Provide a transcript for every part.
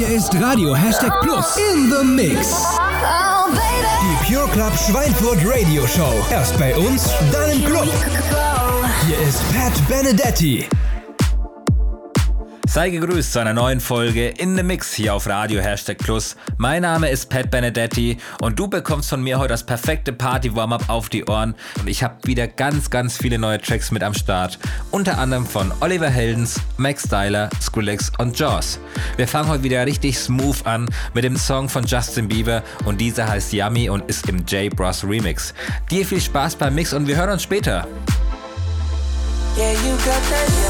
Hier ist Radio Hashtag Plus in the Mix. Die Pure Club Schweinfurt Radio Show. Erst bei uns, dann im Club. Hier ist Pat Benedetti. Sei gegrüßt zu einer neuen Folge in the Mix hier auf Radio Hashtag Plus. Mein Name ist Pat Benedetti und du bekommst von mir heute das perfekte Party-Warm-Up auf die Ohren. Und ich habe wieder ganz, ganz viele neue Tracks mit am Start. Unter anderem von Oliver Heldens, Max Styler, Skrillex und Jaws. Wir fangen heute wieder richtig smooth an mit dem Song von Justin Bieber und dieser heißt Yummy und ist im J Bros Remix. Dir viel Spaß beim Mix und wir hören uns später. Yeah,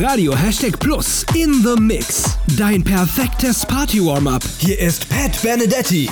Radio Hashtag Plus in the Mix. Dein perfektes Party-Warm-Up. Hier ist Pat Benedetti.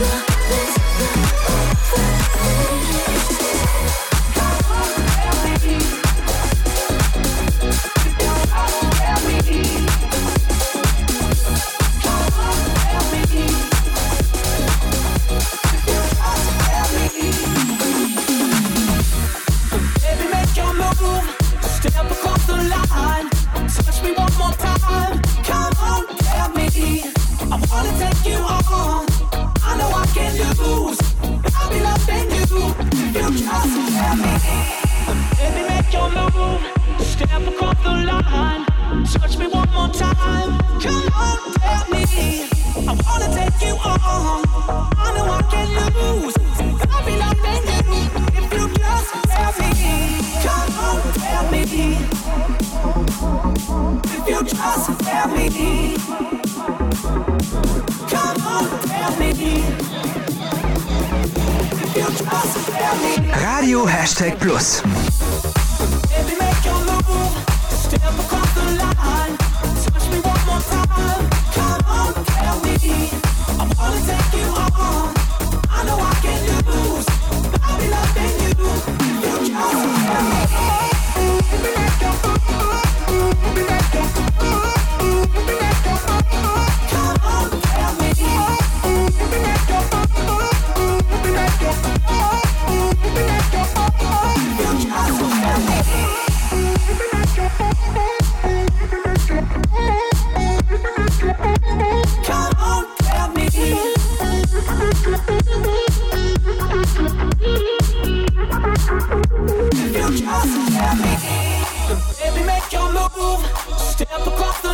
Radio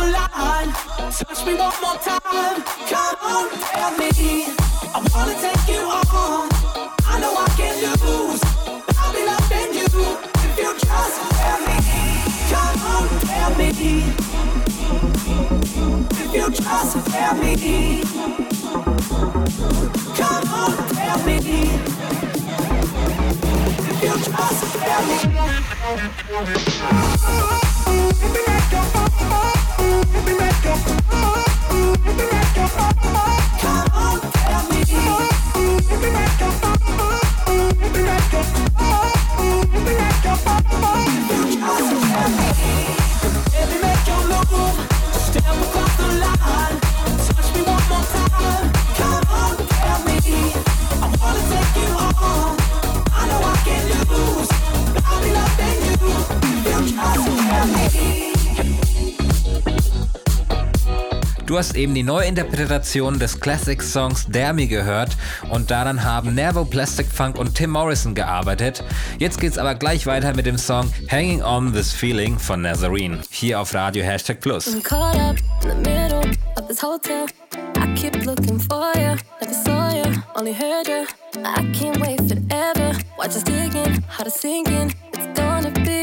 Touch me one more time. Come on, tell me. I wanna take you on. I know I can lose. I'll be loving you if you just tell me. Come on, tell me. If you just tell me. Come on, tell me. If you just tell me. Happy makeup. Du hast eben die Neuinterpretation des Classic-Songs Dare gehört und daran haben Nervo Plastic Funk und Tim Morrison gearbeitet. Jetzt geht's aber gleich weiter mit dem Song Hanging On This Feeling von Nazarene. Hier auf Radio Hashtag Plus. Watch us digging, heart is sinking. It's gonna be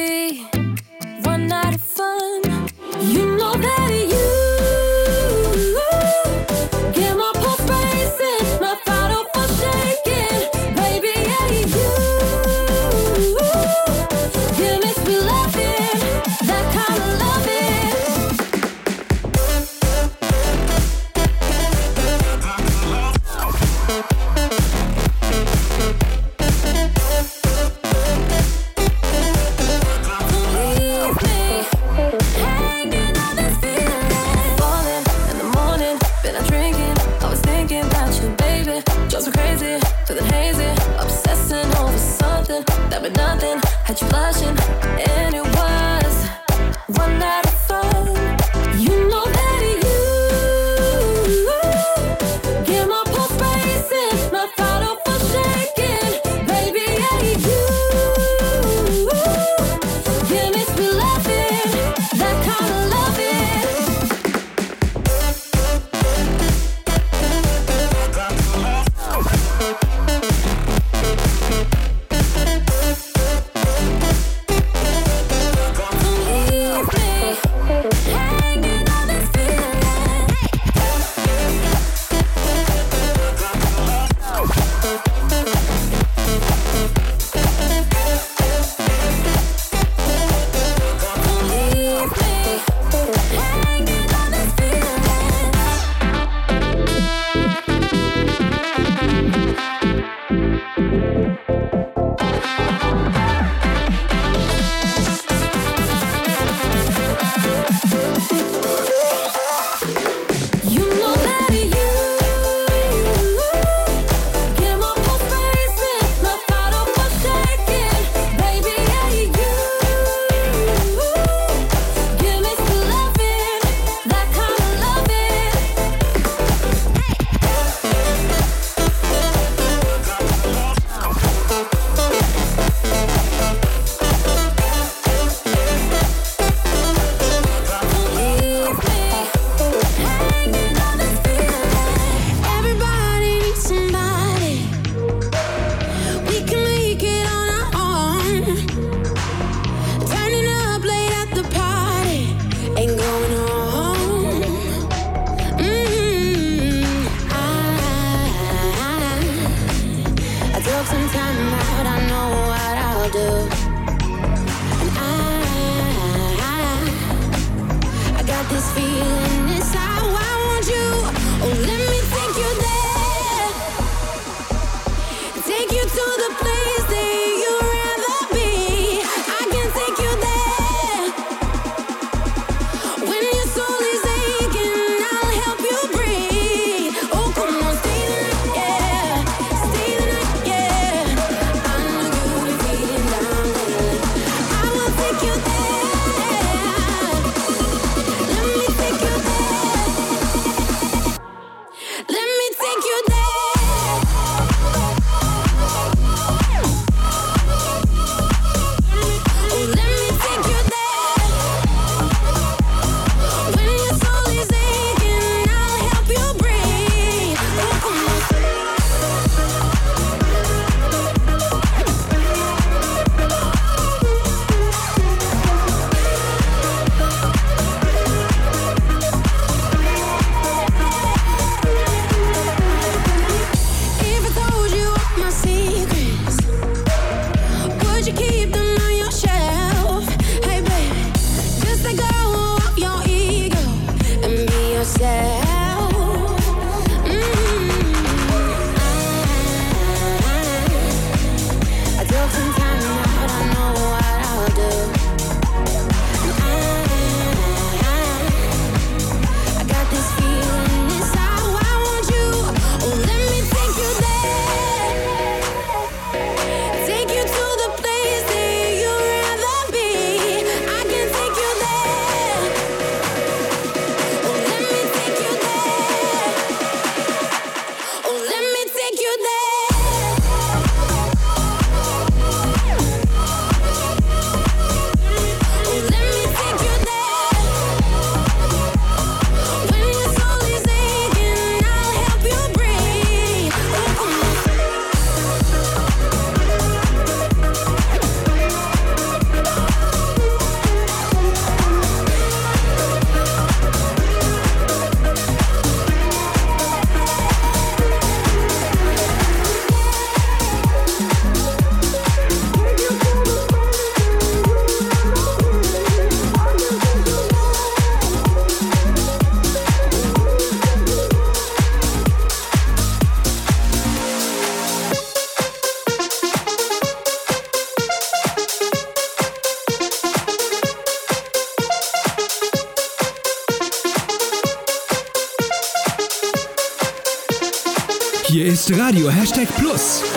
Radio Hashtag Plus.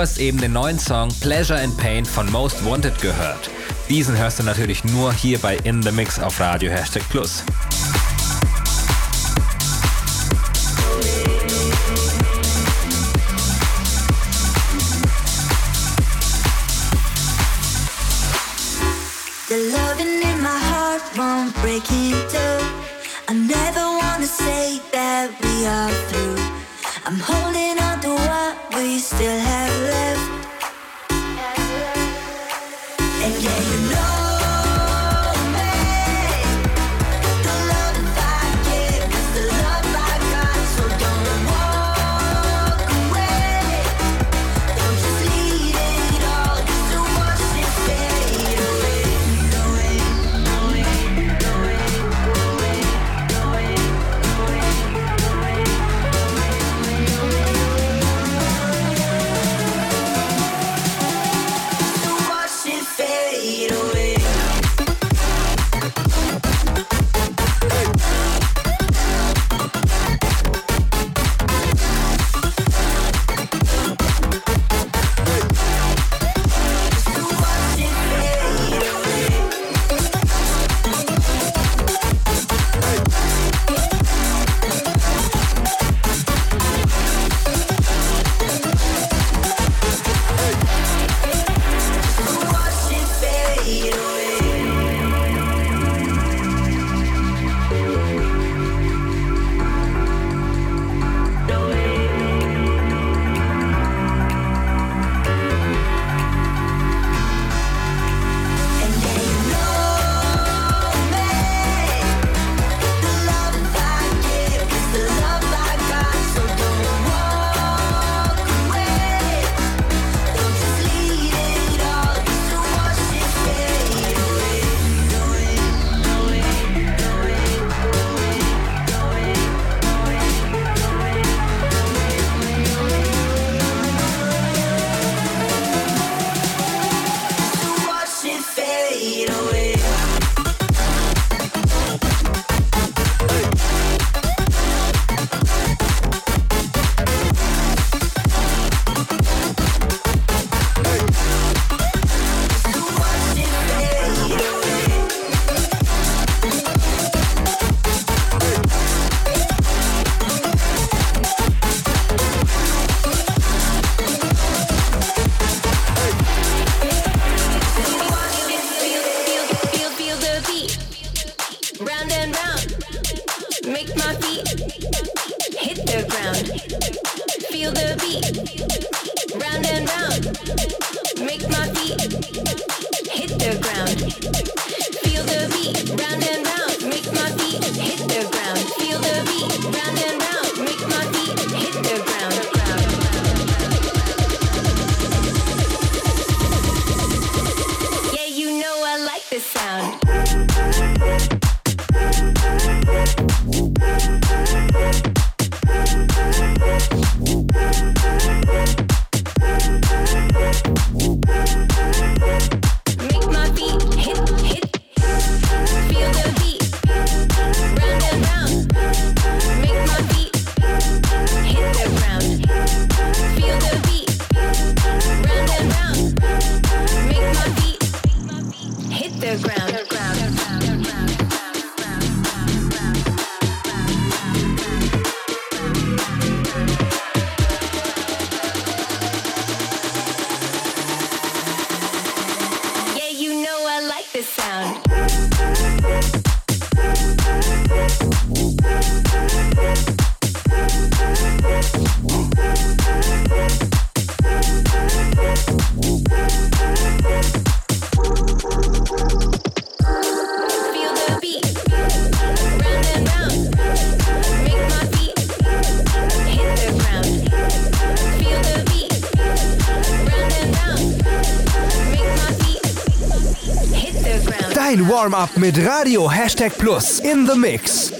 Du hast eben den neuen Song Pleasure and Pain von Most Wanted gehört. Diesen hörst du natürlich nur hier bei In The Mix auf Radio Hashtag Plus. The loving in my heart won't break into. I never wanna say that we are through. I'm holding on to what we still have left. And yeah. Warm-up mit Radio Hashtag Plus in the Mix.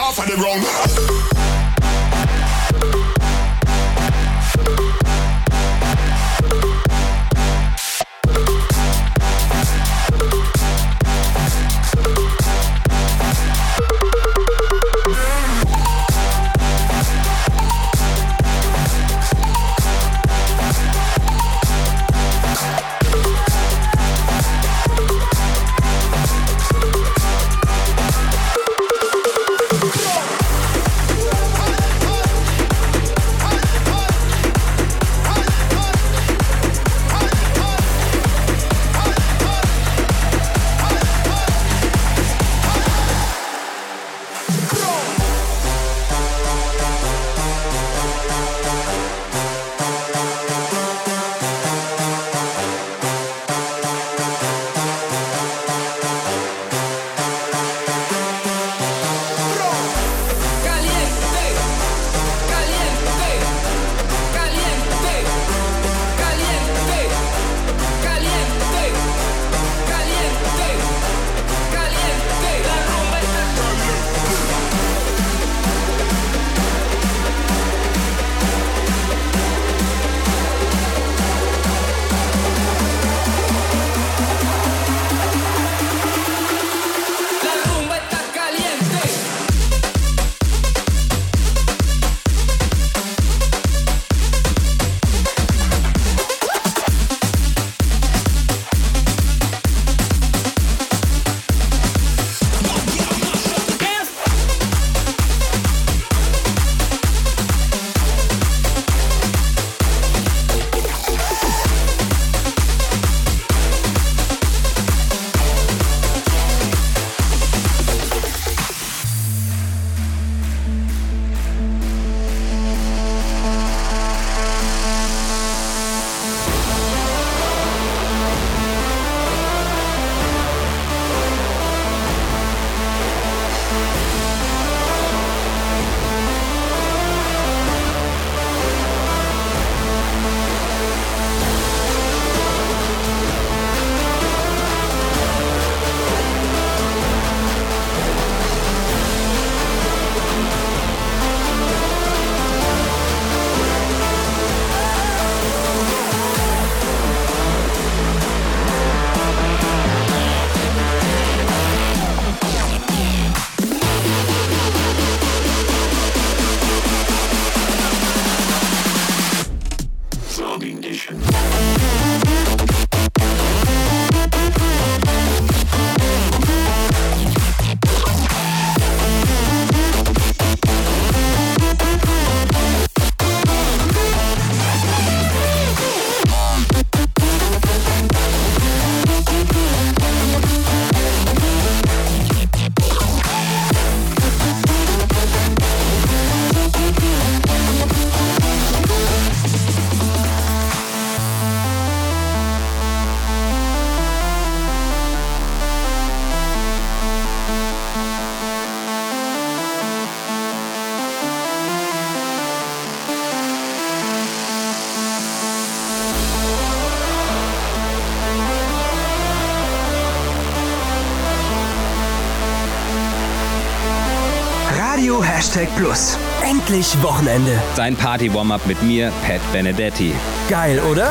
off of the ground. Plus. Endlich Wochenende. Sein Party-Warm-Up mit mir, Pat Benedetti. Geil, oder?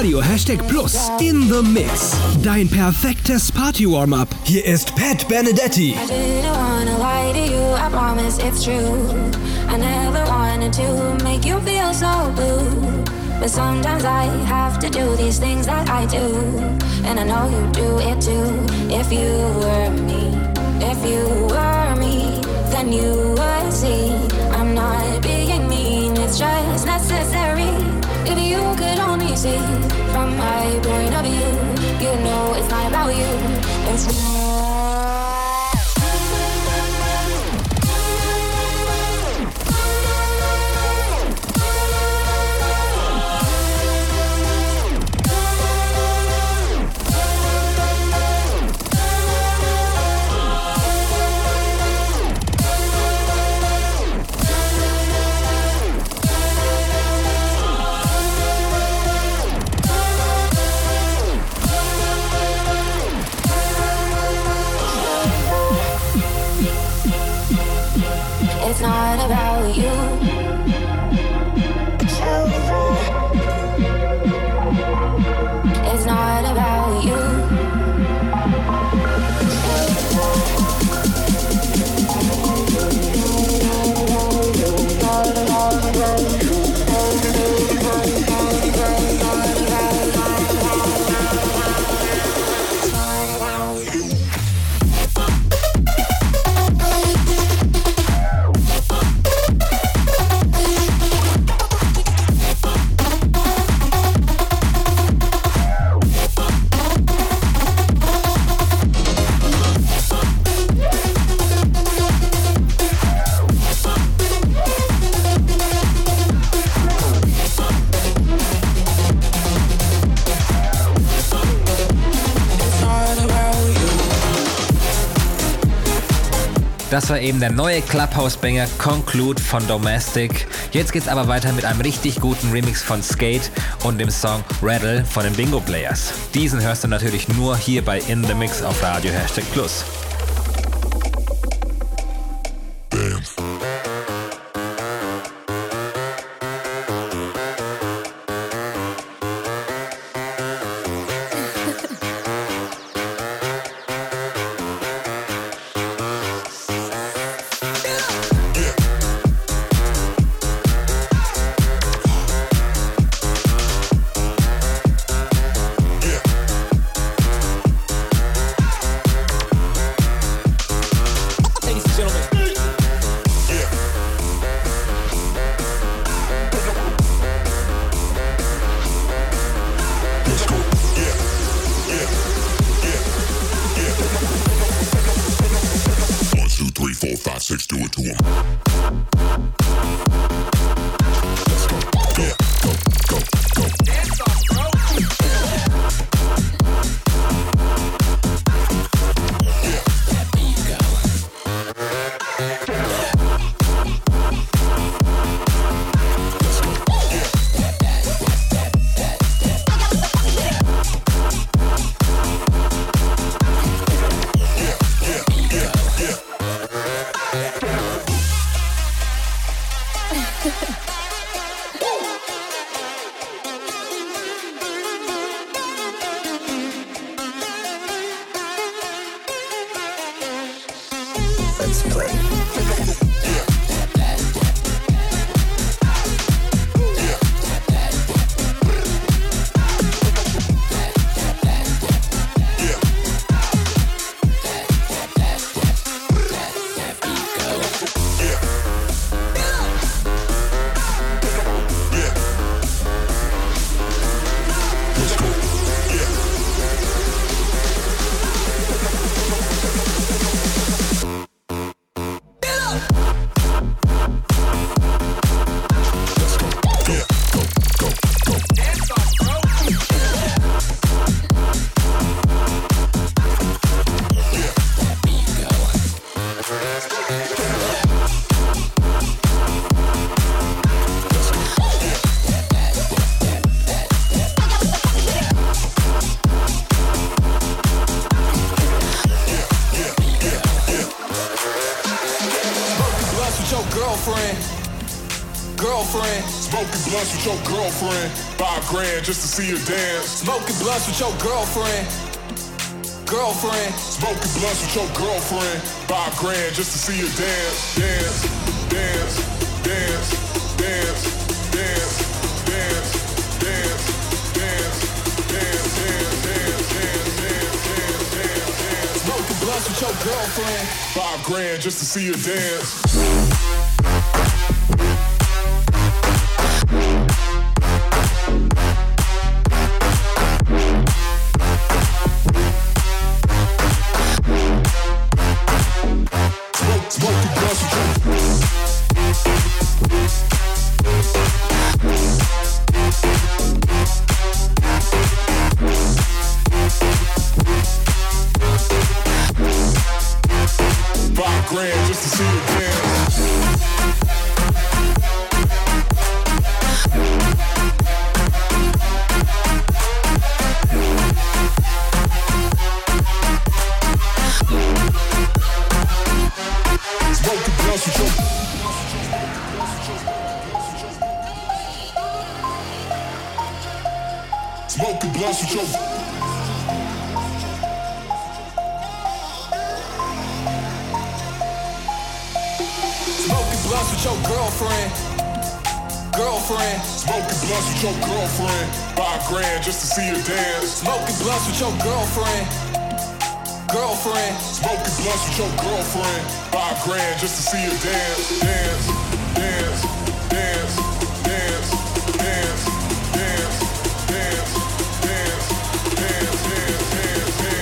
Radio Hashtag Plus in the Mix. Dein perfektes Party-Warm-Up. Hier ist Pat Benedetti. I didn't wanna lie to you, I promise it's true. I never wanted to make you feel so blue. But sometimes I have to do these things that I do. And I know you do it too. If you were me, if you were me, then you would see. I'm not being mean, it's just necessary. If you could only see from my point of view, you know it's not about you. It's war eben der neue Clubhouse-Banger Conclude von Domestic. Jetzt geht's aber weiter mit einem richtig guten Remix von Skate und dem Song Rattle von den Bingo Players. Diesen hörst du natürlich nur hier bei In The Mix auf Radio Hashtag Plus. Girlfriend. Smoking blunts with your girlfriend. Five grand just to see you dance. Smoking blunts with your girlfriend. Girlfriend. Smoking blunts with your girlfriend. Five grand just to see you dance. Dance, dance, dance, dance, dance, dance, dance, dance, dance, dance, dance, dance, dance, dance, dance. Smoking blunts with your girlfriend. Five grand just to see you dance.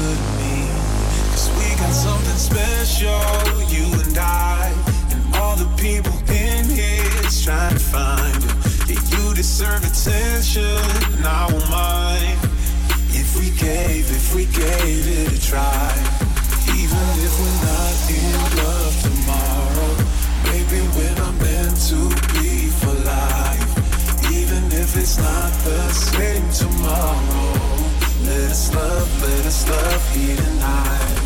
Cause we got something special, you and I. And all the people in here is trying to find it. You deserve attention, I won't mind. If we gave, if we gave it a try. Even if we're not in love tomorrow, maybe we're not meant to be for life. Even if it's not the same tomorrow, let us love, let us love here tonight.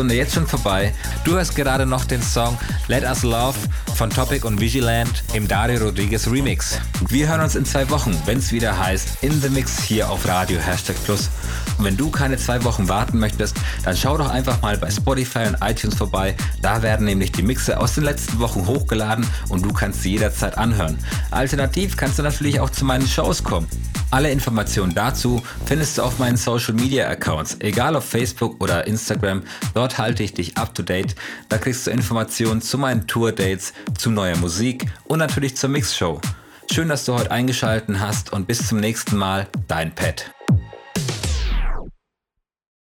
Stunde jetzt schon vorbei. Du hörst gerade noch den Song Let Us Love von Topic und Vigilant im Dario Rodriguez Remix. Wir hören uns in zwei Wochen, wenn es wieder heißt In the Mix hier auf Radio Hashtag Plus. Und wenn du keine zwei Wochen warten möchtest, dann schau doch einfach mal bei Spotify und iTunes vorbei. Da werden nämlich die Mixe aus den letzten Wochen hochgeladen und du kannst sie jederzeit anhören. Alternativ kannst du natürlich auch zu meinen Shows kommen. Alle Informationen dazu findest du auf meinen Social Media Accounts, egal auf Facebook oder Instagram. Dort halte ich dich up to date. Da kriegst du Informationen zu meinen Tour Dates, zu neuer Musik und natürlich zur Mixshow. Schön, dass du heute eingeschaltet hast und bis zum nächsten Mal, dein Pet.